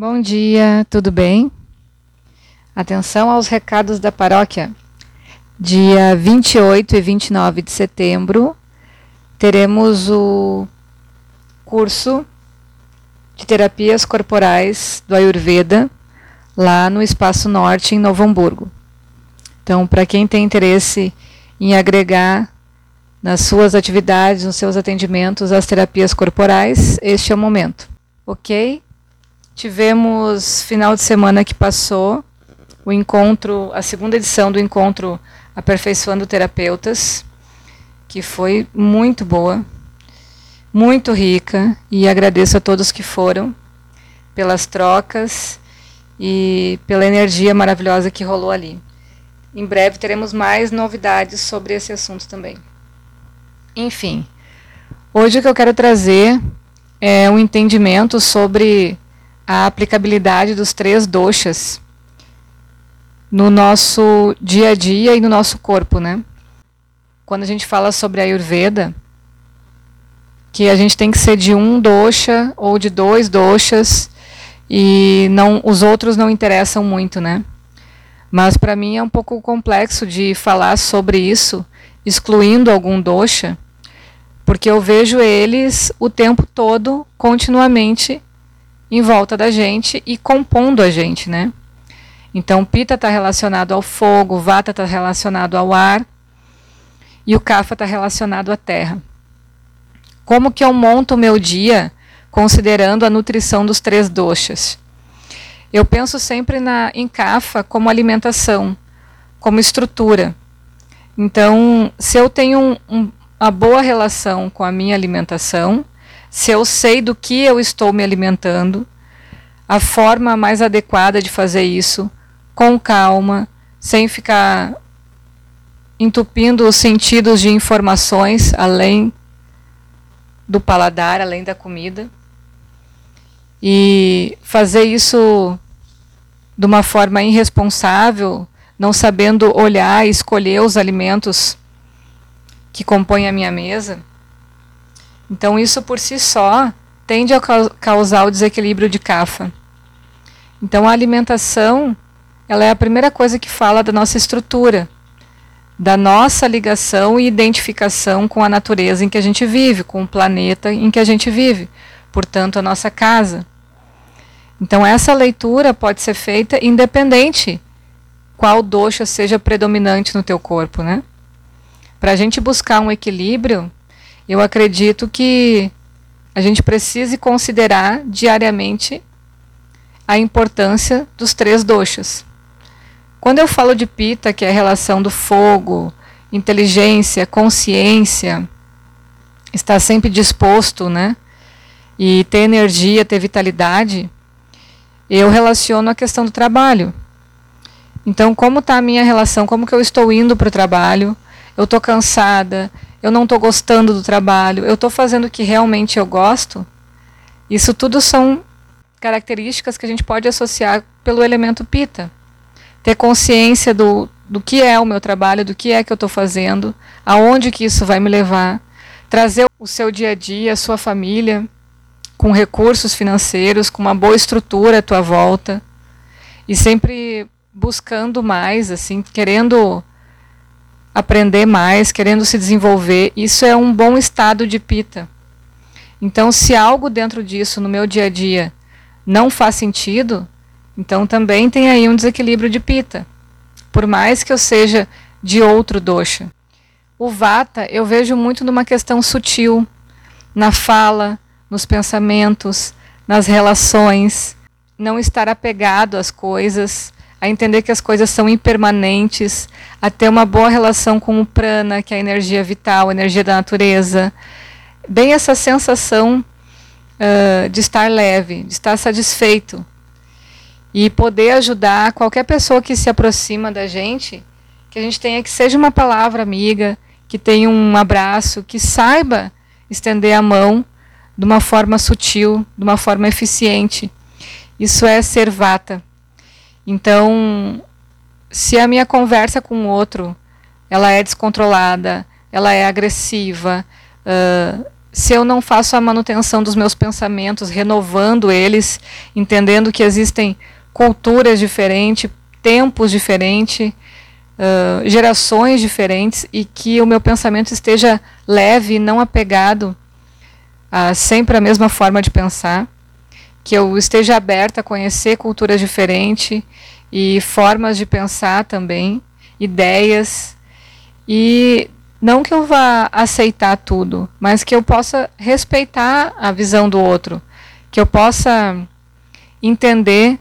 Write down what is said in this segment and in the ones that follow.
Bom dia, tudo bem? Atenção aos recados da paróquia. Dia 28 e 29 de setembro teremos o curso de terapias corporais do Ayurveda lá no Espaço Norte em Novo Hamburgo. Então, para quem tem interesse em agregar nas suas atividades, nos seus atendimentos as terapias corporais, este é o momento. OK? Tivemos final de semana que passou o encontro, a segunda edição do encontro Aperfeiçoando Terapeutas, que foi muito boa, muito rica, e agradeço a todos que foram pelas trocas e pela energia maravilhosa que rolou ali. Em breve teremos mais novidades sobre esse assunto também. Enfim, hoje o que eu quero trazer é um entendimento sobre a aplicabilidade dos três doshas no nosso dia a dia e no nosso corpo, né? Quando a gente fala sobre a Ayurveda, que a gente tem que ser de um dosha ou de dois doshas e não os outros não interessam muito, né? Mas para mim é um pouco complexo de falar sobre isso, excluindo algum dosha, porque eu vejo eles o tempo todo, continuamente em volta da gente e compondo a gente, né? Então, Pita está relacionado ao fogo, Vata está relacionado ao ar e o Kapha está relacionado à terra. Como que eu monto o meu dia considerando a nutrição dos três doshas? Eu penso sempre na, em Kapha como alimentação, como estrutura. Então, se eu tenho um, um, uma boa relação com a minha alimentação, se eu sei do que eu estou me alimentando, a forma mais adequada de fazer isso, com calma, sem ficar entupindo os sentidos de informações além do paladar, além da comida. E fazer isso de uma forma irresponsável, não sabendo olhar e escolher os alimentos que compõem a minha mesa, então, isso por si só tende a causar o desequilíbrio de cafa. Então, a alimentação ela é a primeira coisa que fala da nossa estrutura, da nossa ligação e identificação com a natureza em que a gente vive, com o planeta em que a gente vive, portanto, a nossa casa. Então, essa leitura pode ser feita independente qual dosha seja predominante no teu corpo, né? Para a gente buscar um equilíbrio, eu acredito que a gente precise considerar diariamente a importância dos três doshas. Quando eu falo de pita, que é a relação do fogo, inteligência, consciência, estar sempre disposto, né? E ter energia, ter vitalidade, eu relaciono a questão do trabalho. Então, como está a minha relação? Como que eu estou indo para o trabalho? Eu estou cansada, eu não estou gostando do trabalho, eu estou fazendo o que realmente eu gosto, isso tudo são características que a gente pode associar pelo elemento pita. Ter consciência do, do que é o meu trabalho, do que é que eu estou fazendo, aonde que isso vai me levar, trazer o seu dia a dia, a sua família, com recursos financeiros, com uma boa estrutura à tua volta, e sempre buscando mais, assim, querendo aprender mais, querendo se desenvolver, isso é um bom estado de pita. Então, se algo dentro disso no meu dia a dia não faz sentido, então também tem aí um desequilíbrio de pita. Por mais que eu seja de outro dosha. O vata eu vejo muito numa questão sutil, na fala, nos pensamentos, nas relações, não estar apegado às coisas, a entender que as coisas são impermanentes, a ter uma boa relação com o prana, que é a energia vital, a energia da natureza. Bem essa sensação uh, de estar leve, de estar satisfeito. E poder ajudar qualquer pessoa que se aproxima da gente, que a gente tenha que seja uma palavra amiga, que tenha um abraço, que saiba estender a mão de uma forma sutil, de uma forma eficiente. Isso é ser vata. Então, se a minha conversa com o outro ela é descontrolada, ela é agressiva, uh, se eu não faço a manutenção dos meus pensamentos, renovando eles, entendendo que existem culturas diferentes, tempos diferentes, uh, gerações diferentes e que o meu pensamento esteja leve e não apegado a sempre a mesma forma de pensar, que eu esteja aberta a conhecer culturas diferentes e formas de pensar também, ideias e não que eu vá aceitar tudo, mas que eu possa respeitar a visão do outro, que eu possa entender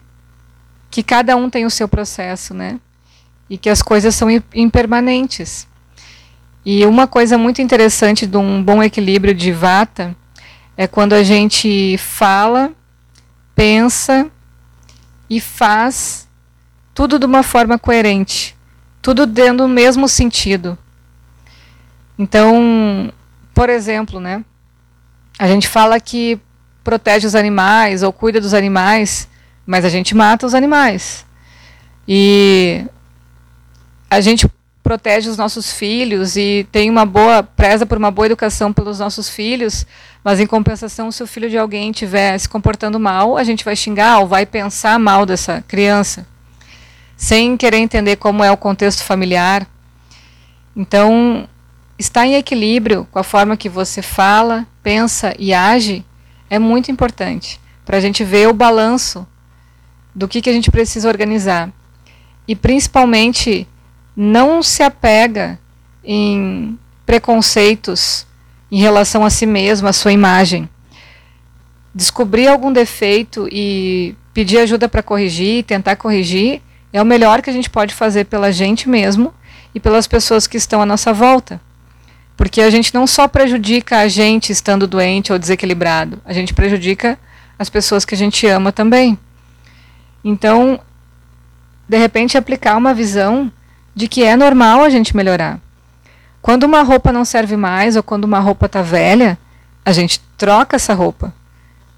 que cada um tem o seu processo, né? E que as coisas são impermanentes. E uma coisa muito interessante de um bom equilíbrio de vata é quando a gente fala, pensa e faz tudo de uma forma coerente, tudo dentro do mesmo sentido. Então, por exemplo, né, a gente fala que protege os animais ou cuida dos animais, mas a gente mata os animais. E a gente protege os nossos filhos e tem uma boa preza por uma boa educação pelos nossos filhos, mas em compensação, se o filho de alguém estiver se comportando mal, a gente vai xingar ou vai pensar mal dessa criança, sem querer entender como é o contexto familiar. Então, estar em equilíbrio com a forma que você fala, pensa e age é muito importante para a gente ver o balanço do que, que a gente precisa organizar. E principalmente não se apega em preconceitos em relação a si mesmo, a sua imagem. Descobrir algum defeito e pedir ajuda para corrigir, tentar corrigir, é o melhor que a gente pode fazer pela gente mesmo e pelas pessoas que estão à nossa volta. Porque a gente não só prejudica a gente estando doente ou desequilibrado, a gente prejudica as pessoas que a gente ama também. Então, de repente, aplicar uma visão de que é normal a gente melhorar. Quando uma roupa não serve mais ou quando uma roupa está velha, a gente troca essa roupa.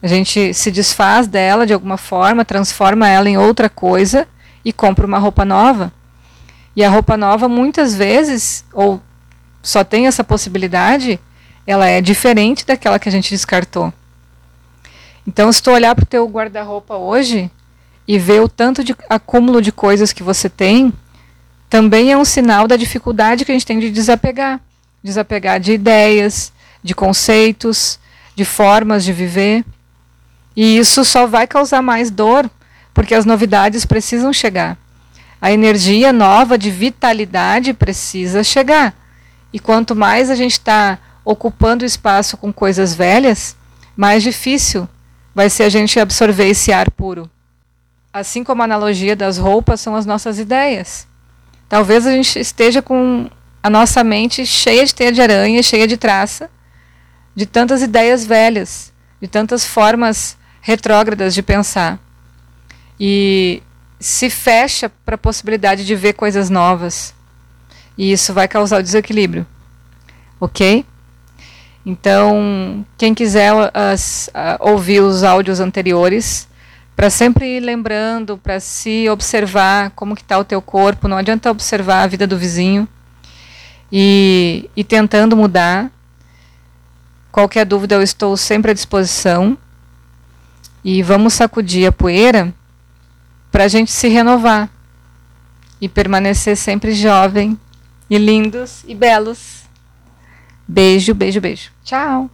A gente se desfaz dela de alguma forma, transforma ela em outra coisa e compra uma roupa nova. E a roupa nova, muitas vezes, ou só tem essa possibilidade, ela é diferente daquela que a gente descartou. Então, se tu olhar para o teu guarda-roupa hoje e ver o tanto de acúmulo de coisas que você tem, também é um sinal da dificuldade que a gente tem de desapegar. Desapegar de ideias, de conceitos, de formas de viver. E isso só vai causar mais dor, porque as novidades precisam chegar. A energia nova de vitalidade precisa chegar. E quanto mais a gente está ocupando espaço com coisas velhas, mais difícil vai ser a gente absorver esse ar puro. Assim como a analogia das roupas são as nossas ideias. Talvez a gente esteja com a nossa mente cheia de teia de aranha, cheia de traça, de tantas ideias velhas, de tantas formas retrógradas de pensar. E se fecha para a possibilidade de ver coisas novas. E isso vai causar o desequilíbrio. Ok? Então, quem quiser as, uh, ouvir os áudios anteriores, para sempre ir lembrando, para se observar como que está o teu corpo, não adianta observar a vida do vizinho e, e tentando mudar. Qualquer dúvida eu estou sempre à disposição. E vamos sacudir a poeira para a gente se renovar e permanecer sempre jovem e lindos e belos. Beijo, beijo, beijo. Tchau.